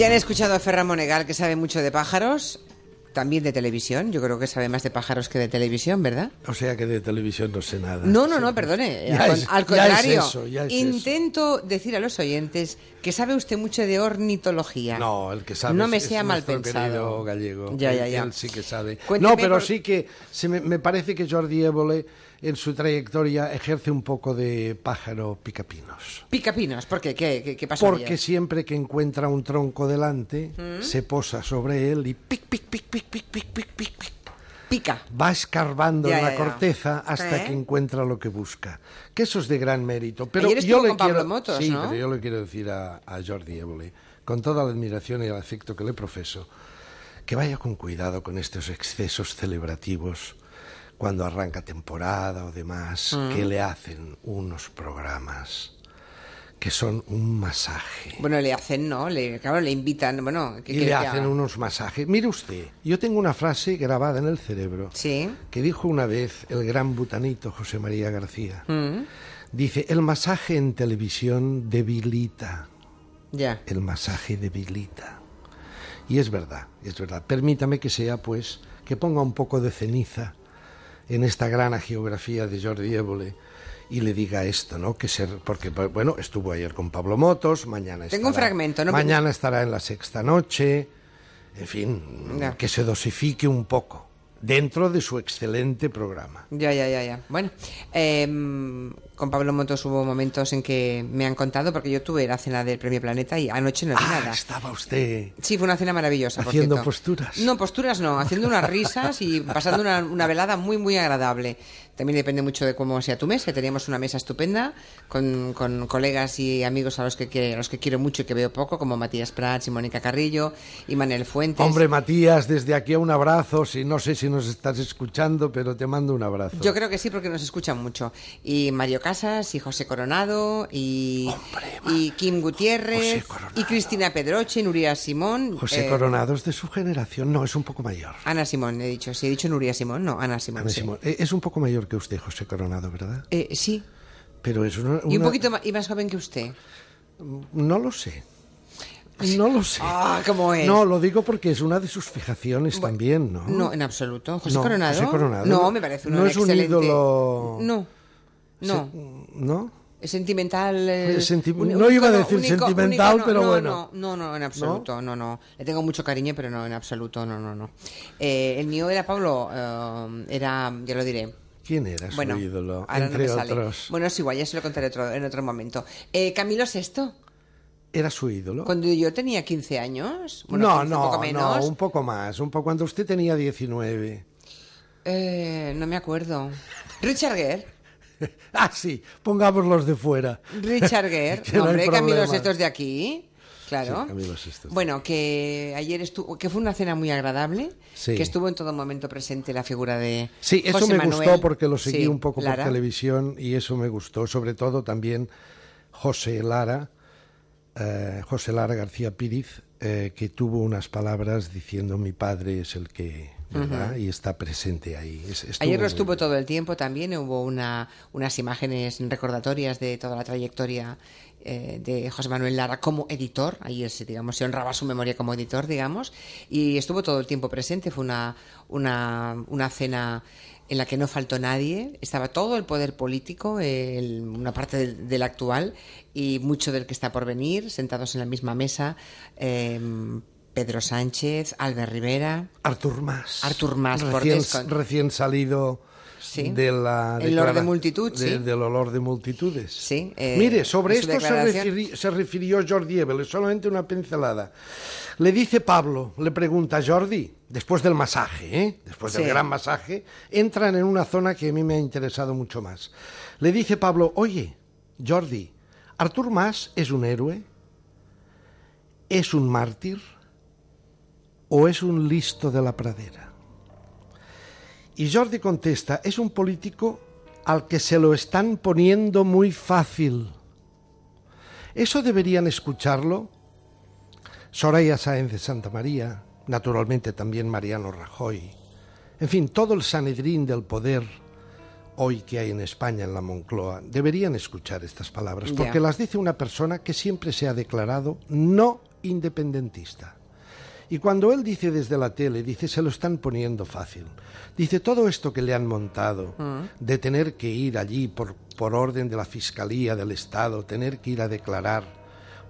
Ya han escuchado a Ferran Monegal, que sabe mucho de pájaros, también de televisión. Yo creo que sabe más de pájaros que de televisión, ¿verdad? O sea que de televisión no sé nada. No, no, no, perdone. Al, es- contrario, eso, intento decir a los oyentes que sabe usted mucho de ornitología. No, el que sabe No me es- sea es mal pensado. gallego. Ya, ya, ya. Él sí que sabe. Cuénteme no, pero por- sí que se me, me parece que Jordi Évole en su trayectoria ejerce un poco de pájaro picapinos. Picapinos, ¿por qué? ¿Qué, qué, qué pasó Porque siempre que encuentra un tronco delante, ¿Mm? se posa sobre él y pic, pic, pic, pic, pic, pic, pic, pic, pic. Pica. Va escarbando Ya, en la ya, ya. corteza hasta ¿Eh? que encuentra lo que busca. Que eso es de gran mérito. Pero Ayer yo le con Pablo quiero, Motos, sí, ¿no? pero yo le quiero decir a, a Jordi Évole, con toda la admiración y el afecto que le profeso, que vaya con cuidado con estos excesos celebrativos cuando arranca temporada o demás, Mm. que le hacen unos programas que son un masaje. Bueno, le hacen, ¿no? Le, claro, le invitan, bueno... ¿qué Y le hacen unos masajes. Mire usted, yo tengo una frase grabada en el cerebro Sí. que dijo una vez el gran butanito José María García. Mm, Dice, el masaje en televisión debilita, ya. el masaje debilita. Y es verdad, es verdad. Permítame que sea, pues, que ponga un poco de ceniza en esta gran geografía de Jordi Évole y le diga esto, ¿no? Que ser, porque, bueno, estuvo ayer con Pablo Motos, mañana Tengo un estará- fragmento, ¿no? Mañana estará en la sexta noche, en fin, Ya. que se dosifique un poco dentro de su excelente programa. Ya, ya, ya, ya. Bueno, em, con Pablo Motos hubo momentos en que me han contado, porque yo tuve la cena del Premio Planeta y anoche no vi Ah, nada. estaba usted Sí, fue una cena maravillosa. Haciendo posturas. No, posturas no, haciendo unas risas y pasando una, una velada muy, muy agradable. También depende mucho de cómo sea tu mesa. Teníamos una mesa estupenda con, con colegas y amigos a los que, que- a los que quiero mucho y que veo poco, como Matías Prats y Mónica Carrillo y Manel Fuentes. Hombre, Matías, desde aquí un abrazo. Si no sé si nos estás escuchando, pero te mando un abrazo. Yo creo que sí, porque nos escuchan mucho. Y Mario Casas, y José Coronado, y, Hombre, y Kim Gutiérrez, y Cristina Pedroche, Nuria Simón. José eh, Coronado es de su generación. No, es un poco mayor. Ana Simón, he dicho. Si he dicho Nuria Simón, no, Ana Simón. Ana sí. Simón. Eh, Es un poco mayor que usted, José Coronado, ¿verdad? Eh, sí, Pero es una, y un poquito más, y más joven que usted. No lo sé. No lo sé. Ah, ¿cómo es? No, lo digo porque es una de sus fijaciones también, ¿no? No, en absoluto. José No, Coronado. José Coronado. No, me parece un No es un excelente. ídolo- No, no. ¿No? Es sentimental. eh, Es senti- un- no un iba a decir un ico- un sentimental, icono- pero no, bueno. No, no, no, en absoluto, no, no. Le tengo mucho cariño, pero no, en absoluto, no, no, no. Eh, el mío era Pablo, eh, era, ya lo diré. ¿Quién era su Bueno, ídolo? ahora no entre me sale. otros. Bueno, es igual, ya se lo contaré otro, en otro momento. Eh, Camilo Sexto, ¿Era su ídolo? cuando yo tenía 15 años. Bueno, no, 15, no, un poco menos. no, un poco más. Un poco cuando usted tenía 19. Eh, no me acuerdo. Richard Gere. ah, sí, pongámoslos de fuera. Richard Gere. Que no Hombre, Camilo problema. Sexto es de aquí. Claro. Sí. Bueno, que ayer estuvo, que fue una cena muy agradable, Sí. que estuvo en todo momento presente la figura de Sí, eso José me Manuel. gustó porque lo seguí Sí, un poco Lara. por televisión y eso me gustó. Sobre todo también José Lara, eh, José Lara García Píriz, eh, que tuvo unas palabras diciendo mi padre es el que, ¿verdad? Y está presente ahí. Es- estuvo Ayer lo estuvo todo el tiempo también, hubo una, unas imágenes recordatorias de toda la trayectoria eh, de José Manuel Lara como editor, ayer se, digamos, se honraba su memoria como editor, digamos, y estuvo todo el tiempo presente, fue una, una, una cena en la que no faltó nadie, estaba todo el poder político, el- una parte del, del actual y mucho del que está por venir, sentados en la misma mesa, eh, Pedro Sánchez, Albert Rivera, Artur Mas. Artur Mas, por recién, recién salido Sí. de la El olor de multitud, de- sí. del olor de multitudes. Sí, eh, Mire, sobre esto se, declaración. refiri- se refirió Jordi Évole, solamente una pincelada. Le dice Pablo, le pregunta Jordi, después del masaje, ¿eh? después del gran masaje, entran en una zona que a mí me ha interesado mucho más. Le dice Pablo, oye, Jordi, ¿Artur Mas es un héroe? ¿Es un mártir? ¿O es un listo de la pradera? Y Jordi contesta, es un político al que se lo están poniendo muy fácil. Eso deberían escucharlo Soraya Sáenz de Santa María, naturalmente también Mariano Rajoy, en fin, todo el Sanedrín del poder hoy que hay en España, en la Moncloa, deberían escuchar estas palabras, porque las dice una persona que siempre se ha declarado no independentista. Y cuando él dice desde la tele, dice, se lo están poniendo fácil. Dice, todo esto que le han montado, de tener que ir allí por, por orden de la Fiscalía del Estado, tener que ir a declarar,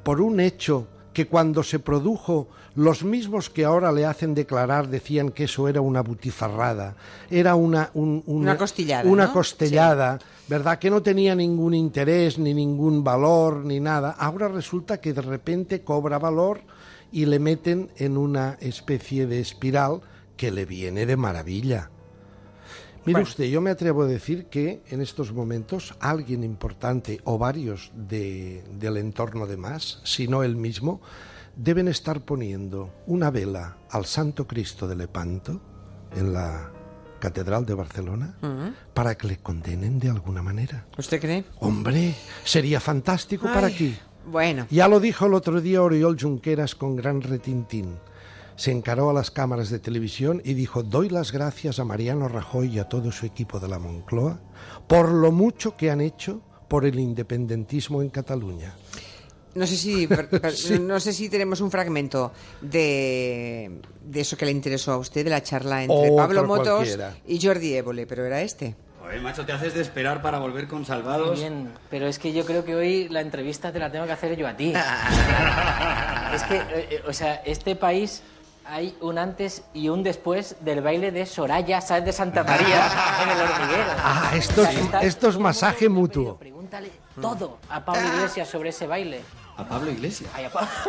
por un hecho que cuando se produjo los mismos que ahora le hacen declarar decían que eso era una butifarrada, era una, un- Una costillada, una ¿no? costellada, ¿verdad? Que no tenía ningún interés, ni ningún valor, ni nada. Ahora resulta que de repente cobra valor y le meten en una especie de espiral que le viene de maravilla. Mire Bueno. usted, yo me atrevo a decir que en estos momentos alguien importante o varios de- del entorno de más, si no él mismo, deben estar poniendo una vela al Santo Cristo de Lepanto en la Catedral de Barcelona para que le condenen de alguna manera. ¿Usted cree? Hombre, sería fantástico para aquí. Bueno, Ya lo dijo el otro día Oriol Junqueras con gran retintín. Se encaró a las cámaras de televisión y dijo, doy las gracias a Mariano Rajoy y a todo su equipo de la Moncloa por lo mucho que han hecho por el independentismo en Cataluña. no sé si per- per- no sé si tenemos un fragmento de, de eso que le interesó a usted, de la charla entre Pablo Motos cualquiera. y Jordi Évole, pero era este. Joder, macho, te haces de esperar para volver con Muy salvados. bien, pero es que yo creo que hoy la entrevista te la tengo que hacer yo a ti. es que, eh, eh, o sea, este país hay un antes y un después del baile de Soraya Sáez de Santa María en el hormiguero. Ah, esto es- está- esto es masaje mutuo. Pregúntale todo a Pablo Iglesias sobre ese baile. A Pablo Iglesias. Ay, a Pa-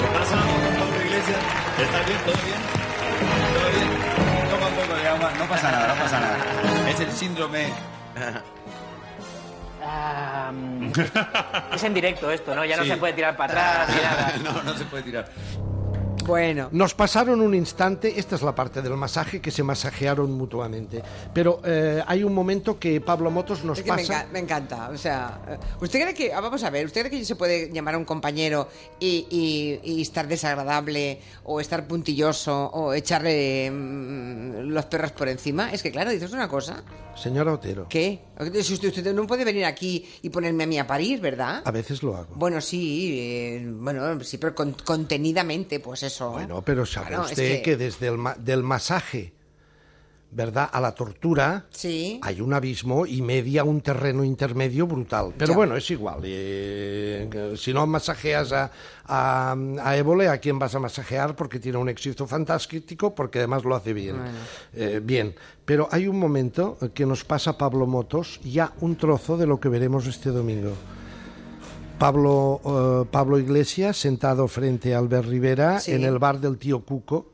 ¿Qué pasa, Pablo Iglesias? ¿Estás bien? ¿Todo bien? ¿Todo bien? No pasa nada, no pasa nada. Es el síndrome... Ah, es en directo esto, ¿no? Ya no Sí. se puede tirar para atrás ni nada. no, no se puede tirar. Bueno, Nos pasaron un instante, esta es la parte del masaje, que se masajearon mutuamente. Pero eh, hay un momento que Pablo Motos nos es que me, pasa... enca- me encanta. O sea, eh, ¿usted cree que, ah, vamos a ver, ¿usted cree que se puede llamar a un compañero y, y- y estar desagradable o estar puntilloso o echarle mm, los perros por encima? Es que, claro, dices una cosa. Señora Otero, ¿Qué? Usted, usted no puede venir aquí y ponerme a mí a parir, ¿verdad? a veces lo hago. Bueno, sí, eh, bueno, sí, pero con- contenidamente, pues eso. Bueno, pero sabe Claro, es usted que... desde el ma- del masaje, ¿verdad?, a la tortura, Sí. hay un abismo y media un terreno intermedio brutal. Pero Ya. bueno, es igual. eh, si no masajeas a, a, a Évole, ¿a quién vas a masajear? Porque tiene un éxito fantástico, porque además lo hace bien. Eh, bien, pero hay un momento que nos pasa Pablo Motos, ya un trozo de lo que veremos este domingo. Pablo, eh, Pablo Iglesias sentado frente a Albert Rivera Sí. en el bar del tío Cuco.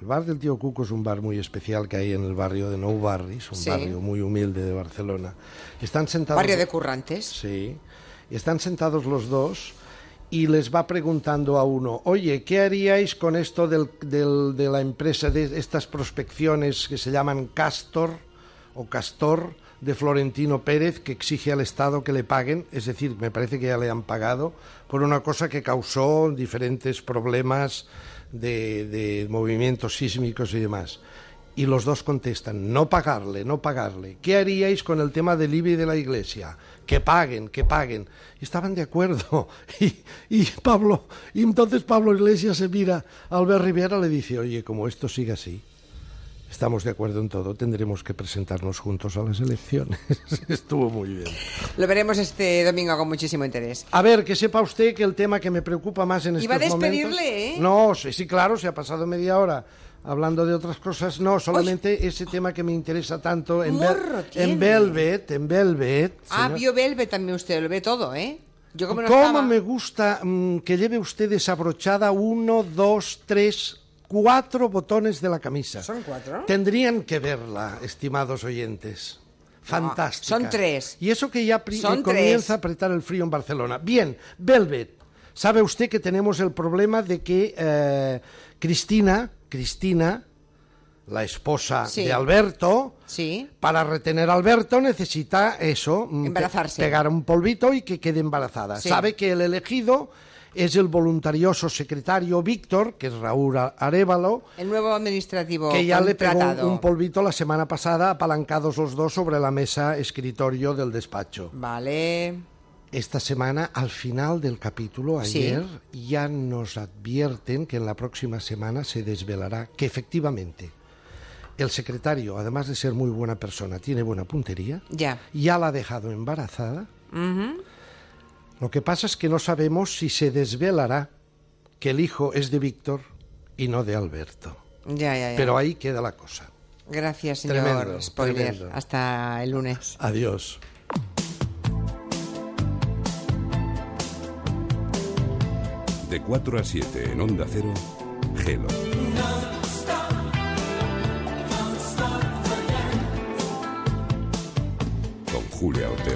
El bar del tío Cuco es un bar muy especial que hay en el barrio de Nou Barris, un Sí. barrio muy humilde de Barcelona. Están sentados Barrio de currantes. Sí. Están sentados los dos y les va preguntando a uno, oye, ¿qué haríais con esto del- del- de la empresa, de estas prospecciones que se llaman Castor o Castor de Florentino Pérez, que exige al Estado que le paguen? Es decir, me parece que ya le han pagado por una cosa que causó diferentes problemas de, de movimientos sísmicos y demás. Y los dos contestan, no pagarle, no pagarle. ¿Qué haríais con el tema del IBI de la iglesia? Que paguen, que paguen. Y estaban de acuerdo. Y, y Pablo, y entonces Pablo Iglesias se mira Albert Rivera le dice, oye, como esto sigue así, estamos de acuerdo en todo, tendremos que presentarnos juntos a las elecciones. Estuvo muy bien. Lo veremos este domingo con muchísimo interés. A ver, que sepa usted que el tema que me preocupa más en estos Iba a momentos... despedirle, ¿eh? No, sí, sí, claro, se ha pasado media hora hablando de otras cosas. No, solamente ese tema que me interesa tanto en, Morro en Velvet, en Velvet. Ah, señor. vio Velvet también usted, lo ve todo, ¿eh? Yo como no ¿Cómo estaba... me gusta mm, que lleve usted desabrochada uno, dos, tres, cuatro botones de la camisa? ¿Son cuatro? Tendrían que verla, estimados oyentes. Fantástica. son tres. Y eso que ya Son comienza tres. a apretar el frío en Barcelona. Bien, Velvet. ¿Sabe usted que tenemos el problema de que eh, Cristina, Cristina, la esposa Sí. de Alberto, Sí. para retener a Alberto necesita eso, mm, Embarazarse. pegar un polvito y que quede embarazada. Sí. Sabe que el elegido es el voluntarioso secretario Víctor, que es Raúl Arevalo, El nuevo administrativo que ya le pegó un, polvito la semana pasada, apalancados los dos sobre la mesa escritorio del despacho. Vale. esta semana, al final del capítulo, Sí. ayer, ya nos advierten que en la próxima semana se desvelará que efectivamente el secretario, además de ser muy buena persona, tiene buena puntería, Ya. ya la ha dejado embarazada. Lo que pasa es que no sabemos si se desvelará que el hijo es de Víctor y no de Alberto. Ya, ya, ya. Pero ahí queda la cosa. Gracias, señor Tremendo, spoiler. tremendo. Hasta el lunes. Adiós. De 4 a 7 en Onda Cero, Gelo. Con Julia Otero.